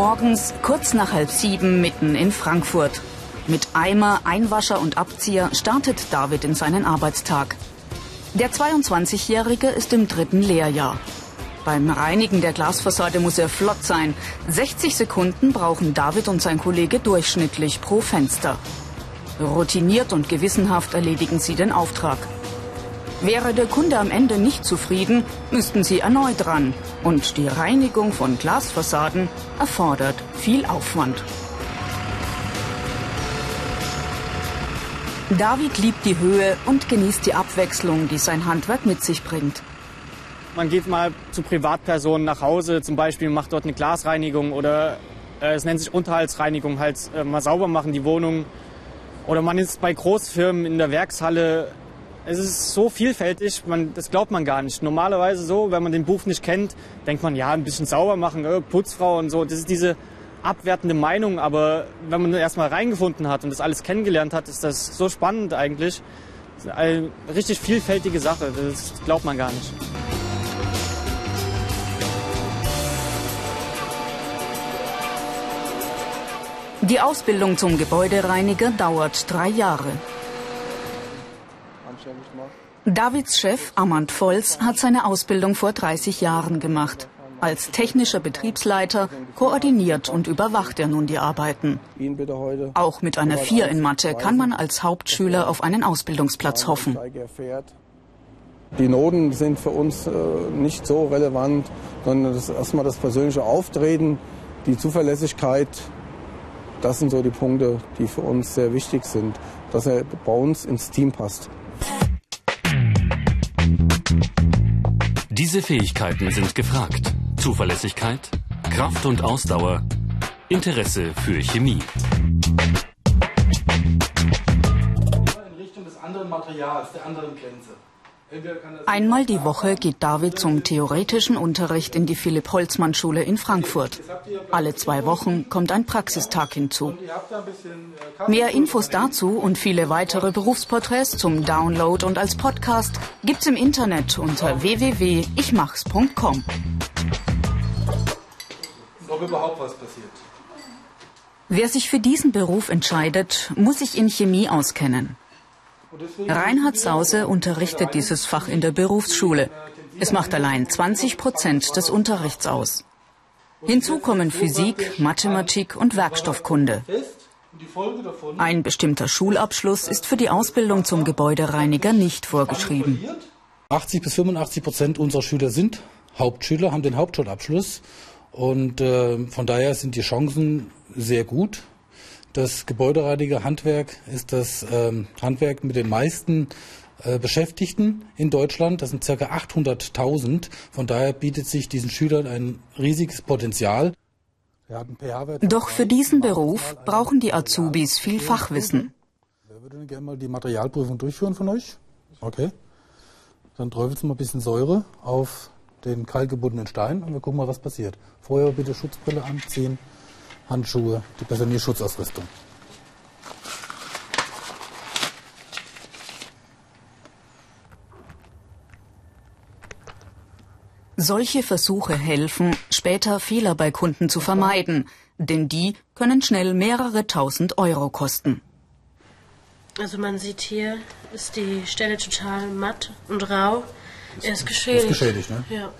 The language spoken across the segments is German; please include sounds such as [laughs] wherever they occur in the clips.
Morgens kurz nach halb sieben mitten in Frankfurt. Mit Eimer, Einwascher und Abzieher startet David in seinen Arbeitstag. Der 22-Jährige ist im dritten Lehrjahr. Beim Reinigen der Glasfassade muss er flott sein. 60 Sekunden brauchen David und sein Kollege durchschnittlich pro Fenster. Routiniert und gewissenhaft erledigen sie den Auftrag. Wäre der Kunde am Ende nicht zufrieden, müssten sie erneut ran. Und die Reinigung von Glasfassaden erfordert viel Aufwand. David liebt die Höhe und genießt die Abwechslung, die sein Handwerk mit sich bringt. Man geht mal zu Privatpersonen nach Hause, zum Beispiel macht dort eine Glasreinigung oder äh, es nennt sich Unterhaltsreinigung, halt äh, mal sauber machen die Wohnung. Oder man ist bei Großfirmen in der Werkshalle es ist so vielfältig, man, das glaubt man gar nicht. Normalerweise so, wenn man den Beruf nicht kennt, denkt man, ja, ein bisschen sauber machen, äh, Putzfrau und so. Das ist diese abwertende Meinung, aber wenn man erstmal reingefunden hat und das alles kennengelernt hat, ist das so spannend eigentlich. Eine richtig vielfältige Sache, das glaubt man gar nicht. Die Ausbildung zum Gebäudereiniger dauert drei Jahre. Davids Chef Amand Volz hat seine Ausbildung vor 30 Jahren gemacht. Als technischer Betriebsleiter koordiniert und überwacht er nun die Arbeiten. Auch mit einer Vier in Mathe kann man als Hauptschüler auf einen Ausbildungsplatz hoffen. Die Noten sind für uns äh, nicht so relevant, sondern das ist erstmal das persönliche Auftreten, die Zuverlässigkeit. Das sind so die Punkte, die für uns sehr wichtig sind, dass er bei uns ins Team passt. Diese Fähigkeiten sind gefragt. Zuverlässigkeit, Kraft und Ausdauer, Interesse für Chemie. In Richtung des anderen Materials, der anderen Grenze. Einmal die Woche geht David zum theoretischen Unterricht in die Philipp-Holzmann-Schule in Frankfurt. Alle zwei Wochen kommt ein Praxistag hinzu. Mehr Infos dazu und viele weitere Berufsporträts zum Download und als Podcast gibt's im Internet unter www.ichmachs.com. Ob überhaupt was passiert. Wer sich für diesen Beruf entscheidet, muss sich in Chemie auskennen. Reinhard Sause unterrichtet dieses Fach in der Berufsschule. Es macht allein 20 Prozent des Unterrichts aus. Hinzu kommen Physik, Mathematik und Werkstoffkunde. Ein bestimmter Schulabschluss ist für die Ausbildung zum Gebäudereiniger nicht vorgeschrieben. 80 bis 85 Prozent unserer Schüler sind Hauptschüler, haben den Hauptschulabschluss und äh, von daher sind die Chancen sehr gut. Das Gebäudereiniger-Handwerk ist das ähm, Handwerk mit den meisten äh, Beschäftigten in Deutschland. Das sind ca. 800.000. Von daher bietet sich diesen Schülern ein riesiges Potenzial. Doch für diesen Beruf brauchen die Azubis viel Fachwissen. Wer würde denn gerne mal die Materialprüfung durchführen von euch? Okay. Dann träufelt Sie mal ein bisschen Säure auf den kalkgebundenen Stein und wir gucken mal, was passiert. Vorher bitte Schutzbrille anziehen. Handschuhe, die persönliche Schutzausrüstung. Solche Versuche helfen, später Fehler bei Kunden zu vermeiden, denn die können schnell mehrere tausend Euro kosten. Also man sieht hier, ist die Stelle total matt und rau. Er ist geschädigt. Ist geschädigt, ne? Ja. ja.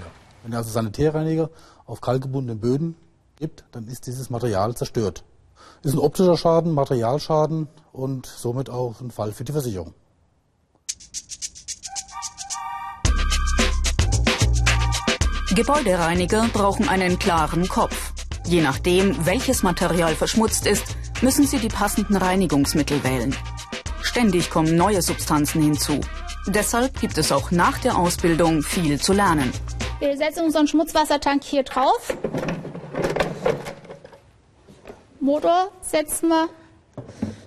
Wenn also Sanitärreiniger auf kalkgebundenen Böden gibt, dann ist dieses Material zerstört. Ist ein optischer Schaden, Materialschaden und somit auch ein Fall für die Versicherung. Gebäudereiniger brauchen einen klaren Kopf. Je nachdem, welches Material verschmutzt ist, müssen sie die passenden Reinigungsmittel wählen. Ständig kommen neue Substanzen hinzu. Deshalb gibt es auch nach der Ausbildung viel zu lernen. Wir setzen unseren Schmutzwassertank hier drauf. Motor setzen wir.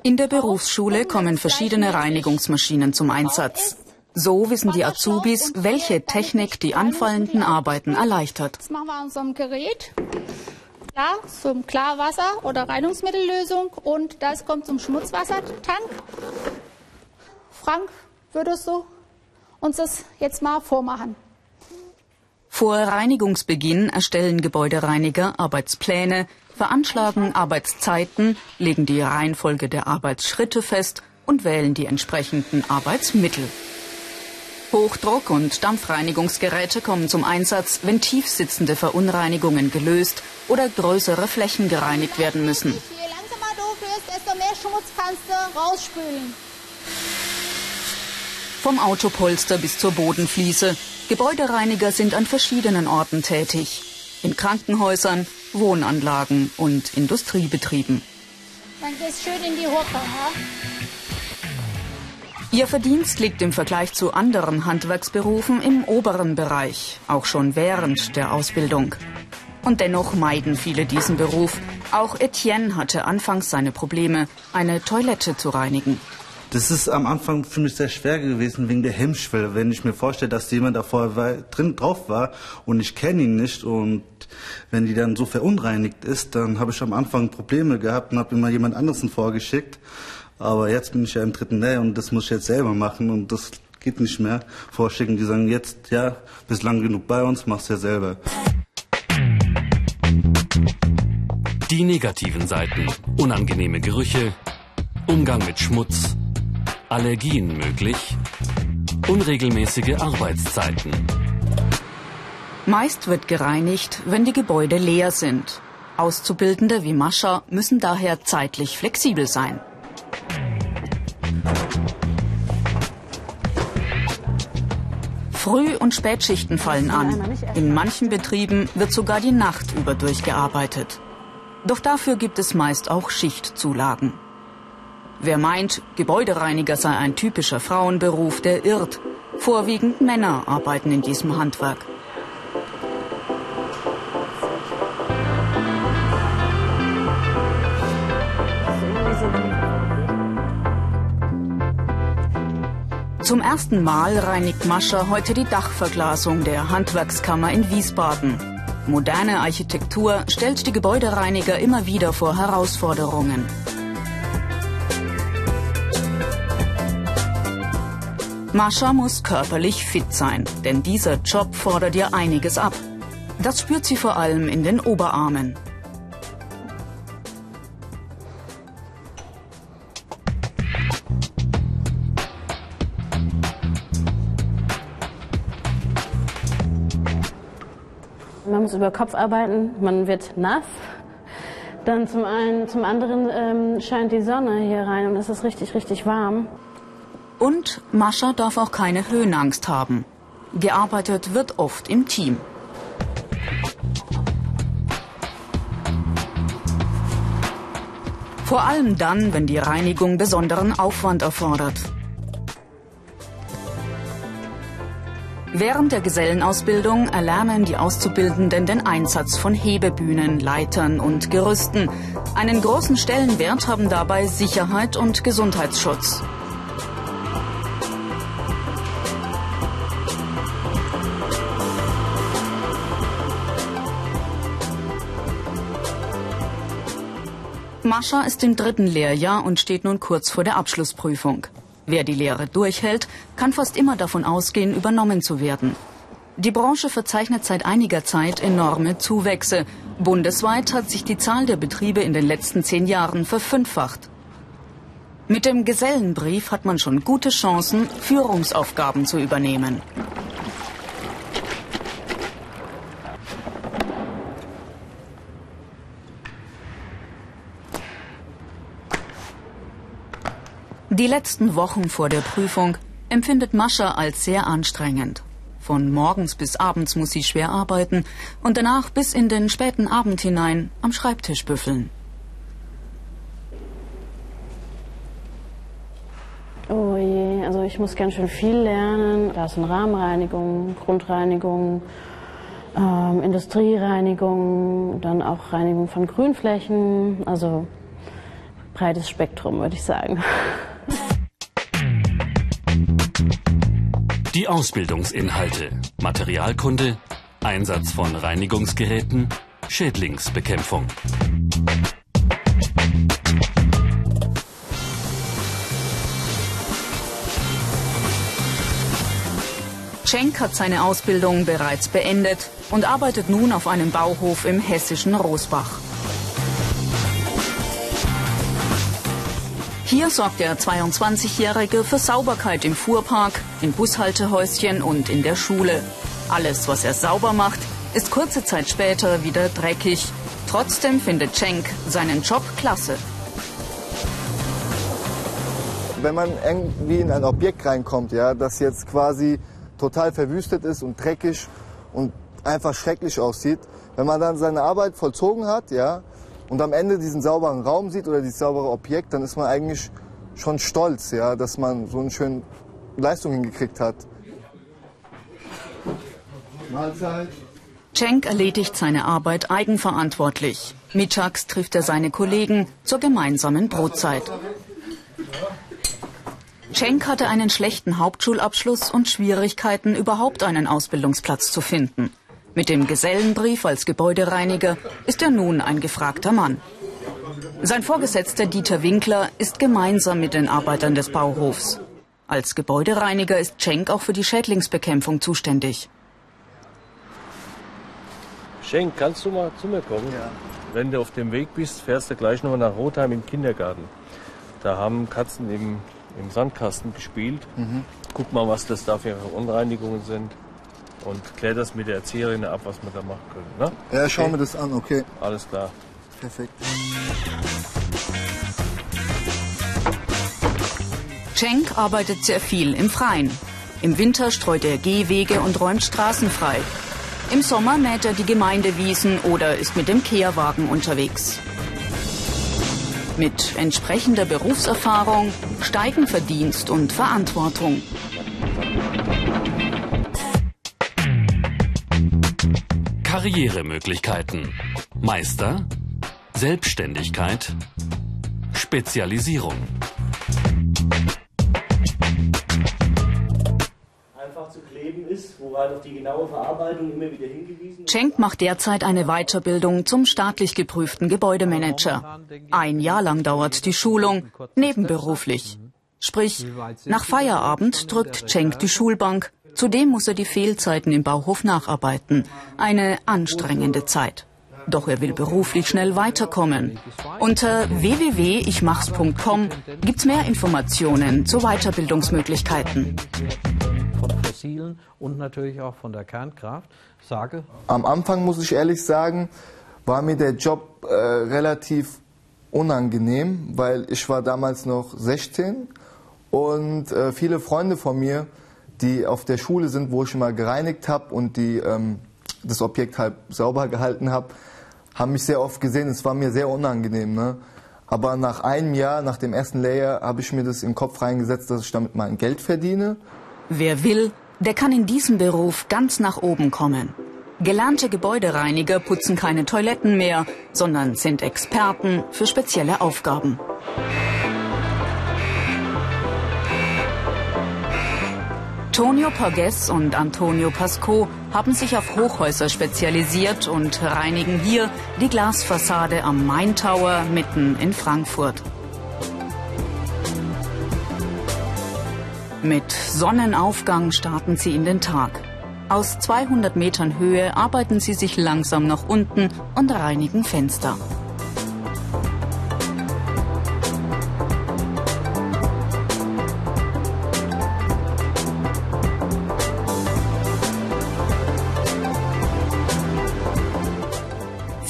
In der Berufsschule kommen verschiedene Reinigungsmaschinen zum Einsatz. So wissen die Azubis, welche Technik die anfallenden Arbeiten erleichtert. Das machen wir an unserem Gerät. Ja, zum Klarwasser- oder Reinigungsmittellösung und das kommt zum Schmutzwassertank. Frank, würdest du uns das jetzt mal vormachen? Vor Reinigungsbeginn erstellen Gebäudereiniger Arbeitspläne, veranschlagen Arbeitszeiten, legen die Reihenfolge der Arbeitsschritte fest und wählen die entsprechenden Arbeitsmittel. Hochdruck- und Dampfreinigungsgeräte kommen zum Einsatz, wenn tiefsitzende Verunreinigungen gelöst oder größere Flächen gereinigt werden müssen. Je langsamer du fährst, desto mehr Schmutz kannst du rausspülen. Vom Autopolster bis zur Bodenfliese. Gebäudereiniger sind an verschiedenen Orten tätig. In Krankenhäusern, Wohnanlagen und Industriebetrieben. Dann gehst schön in die Hucke. Ja? Ihr Verdienst liegt im Vergleich zu anderen Handwerksberufen im oberen Bereich, auch schon während der Ausbildung. Und dennoch meiden viele diesen Beruf. Auch Etienne hatte anfangs seine Probleme, eine Toilette zu reinigen. Das ist am Anfang für mich sehr schwer gewesen wegen der Hemmschwelle. Wenn ich mir vorstelle, dass jemand da vorher drin drauf war und ich kenne ihn nicht und wenn die dann so verunreinigt ist, dann habe ich am Anfang Probleme gehabt und habe immer jemand anderes vorgeschickt. Aber jetzt bin ich ja im dritten Lehr und das muss ich jetzt selber machen und das geht nicht mehr. Vorschicken, die sagen jetzt, ja, bist lang genug bei uns, machst ja selber. Die negativen Seiten. Unangenehme Gerüche, Umgang mit Schmutz, Allergien möglich, unregelmäßige Arbeitszeiten. Meist wird gereinigt, wenn die Gebäude leer sind. Auszubildende wie Mascha müssen daher zeitlich flexibel sein. Früh- und Spätschichten fallen an. In manchen Betrieben wird sogar die Nacht über durchgearbeitet. Doch dafür gibt es meist auch Schichtzulagen. Wer meint, Gebäudereiniger sei ein typischer Frauenberuf, der irrt. Vorwiegend Männer arbeiten in diesem Handwerk. Zum ersten Mal reinigt Mascha heute die Dachverglasung der Handwerkskammer in Wiesbaden. Moderne Architektur stellt die Gebäudereiniger immer wieder vor Herausforderungen. Mascha muss körperlich fit sein, denn dieser Job fordert ihr einiges ab. Das spürt sie vor allem in den Oberarmen. Man muss über Kopf arbeiten, man wird nass. Dann zum einen, zum anderen ähm, scheint die Sonne hier rein und es ist richtig, richtig warm. Und Mascha darf auch keine Höhenangst haben. Gearbeitet wird oft im Team. Vor allem dann, wenn die Reinigung besonderen Aufwand erfordert. Während der Gesellenausbildung erlernen die Auszubildenden den Einsatz von Hebebühnen, Leitern und Gerüsten. Einen großen Stellenwert haben dabei Sicherheit und Gesundheitsschutz. Mascha ist im dritten Lehrjahr und steht nun kurz vor der Abschlussprüfung. Wer die Lehre durchhält, kann fast immer davon ausgehen, übernommen zu werden. Die Branche verzeichnet seit einiger Zeit enorme Zuwächse. Bundesweit hat sich die Zahl der Betriebe in den letzten zehn Jahren verfünffacht. Mit dem Gesellenbrief hat man schon gute Chancen, Führungsaufgaben zu übernehmen. Die letzten Wochen vor der Prüfung empfindet Mascha als sehr anstrengend. Von morgens bis abends muss sie schwer arbeiten und danach bis in den späten Abend hinein am Schreibtisch büffeln. Oh je, also ich muss ganz schön viel lernen. Da sind Rahmenreinigung, Grundreinigung, ähm, Industriereinigung, dann auch Reinigung von Grünflächen. Also breites Spektrum, würde ich sagen. [laughs] Die Ausbildungsinhalte. Materialkunde, Einsatz von Reinigungsgeräten, Schädlingsbekämpfung. Schenk hat seine Ausbildung bereits beendet und arbeitet nun auf einem Bauhof im hessischen Rosbach. Hier sorgt der 22-Jährige für Sauberkeit im Fuhrpark, in Bushaltehäuschen und in der Schule. Alles, was er sauber macht, ist kurze Zeit später wieder dreckig. Trotzdem findet Cenk seinen Job klasse. Wenn man irgendwie in ein Objekt reinkommt, ja, das jetzt quasi total verwüstet ist und dreckig und einfach schrecklich aussieht, wenn man dann seine Arbeit vollzogen hat, ja, und am Ende diesen sauberen Raum sieht oder dieses saubere Objekt, dann ist man eigentlich schon stolz, ja, dass man so eine schöne Leistung hingekriegt hat. Mahlzeit. Cenk erledigt seine Arbeit eigenverantwortlich. Mittags trifft er seine Kollegen zur gemeinsamen Brotzeit. Cenk hatte einen schlechten Hauptschulabschluss und Schwierigkeiten, überhaupt einen Ausbildungsplatz zu finden. Mit dem Gesellenbrief als Gebäudereiniger ist er nun ein gefragter Mann. Sein Vorgesetzter Dieter Winkler ist gemeinsam mit den Arbeitern des Bauhofs. Als Gebäudereiniger ist Cenk auch für die Schädlingsbekämpfung zuständig. Schenk, kannst du mal zu mir kommen? Ja. Wenn du auf dem Weg bist, fährst du gleich nochmal nach Rotheim im Kindergarten. Da haben Katzen im, im Sandkasten gespielt. Mhm. Guck mal, was das da für Unreinigungen sind. Und klär das mit der Erzieherin ab, was wir da machen können. Ne? Ja, schauen okay. wir das an, okay. Alles klar. Perfekt. Cenk arbeitet sehr viel im Freien. Im Winter streut er Gehwege und räumt Straßen frei. Im Sommer mäht er die Gemeindewiesen oder ist mit dem Kehrwagen unterwegs. Mit entsprechender Berufserfahrung steigen Verdienst und Verantwortung. Karrieremöglichkeiten. Meister, Selbstständigkeit, Spezialisierung. ist, wo halt auf die genaue Verarbeitung immer wieder hingewiesen Schenk macht derzeit eine Weiterbildung zum staatlich geprüften Gebäudemanager. Ein Jahr lang dauert die Schulung, nebenberuflich. Sprich, nach Feierabend drückt Cenk die Schulbank. Zudem muss er die Fehlzeiten im Bauhof nacharbeiten. Eine anstrengende Zeit. Doch er will beruflich schnell weiterkommen. Unter www.ichmachs.com gibt's mehr Informationen zu Weiterbildungsmöglichkeiten fossilen und natürlich auch von der Kernkraft. Sage. Am Anfang muss ich ehrlich sagen, war mir der Job äh, relativ unangenehm, weil ich war damals noch 16 und äh, viele Freunde von mir, die auf der Schule sind, wo ich immer gereinigt habe und die ähm, das Objekt halt sauber gehalten habe, haben mich sehr oft gesehen. Es war mir sehr unangenehm. Ne? Aber nach einem Jahr, nach dem ersten Layer, habe ich mir das im Kopf reingesetzt, dass ich damit mein Geld verdiene. Wer will, der kann in diesem Beruf ganz nach oben kommen. Gelernte Gebäudereiniger putzen keine Toiletten mehr, sondern sind Experten für spezielle Aufgaben. Tonio Porges und Antonio Pasco haben sich auf Hochhäuser spezialisiert und reinigen hier die Glasfassade am Main Tower mitten in Frankfurt. Mit Sonnenaufgang starten sie in den Tag. Aus 200 Metern Höhe arbeiten sie sich langsam nach unten und reinigen Fenster.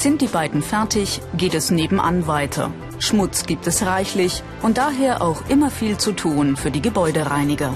Sind die beiden fertig, geht es nebenan weiter. Schmutz gibt es reichlich und daher auch immer viel zu tun für die Gebäudereiniger.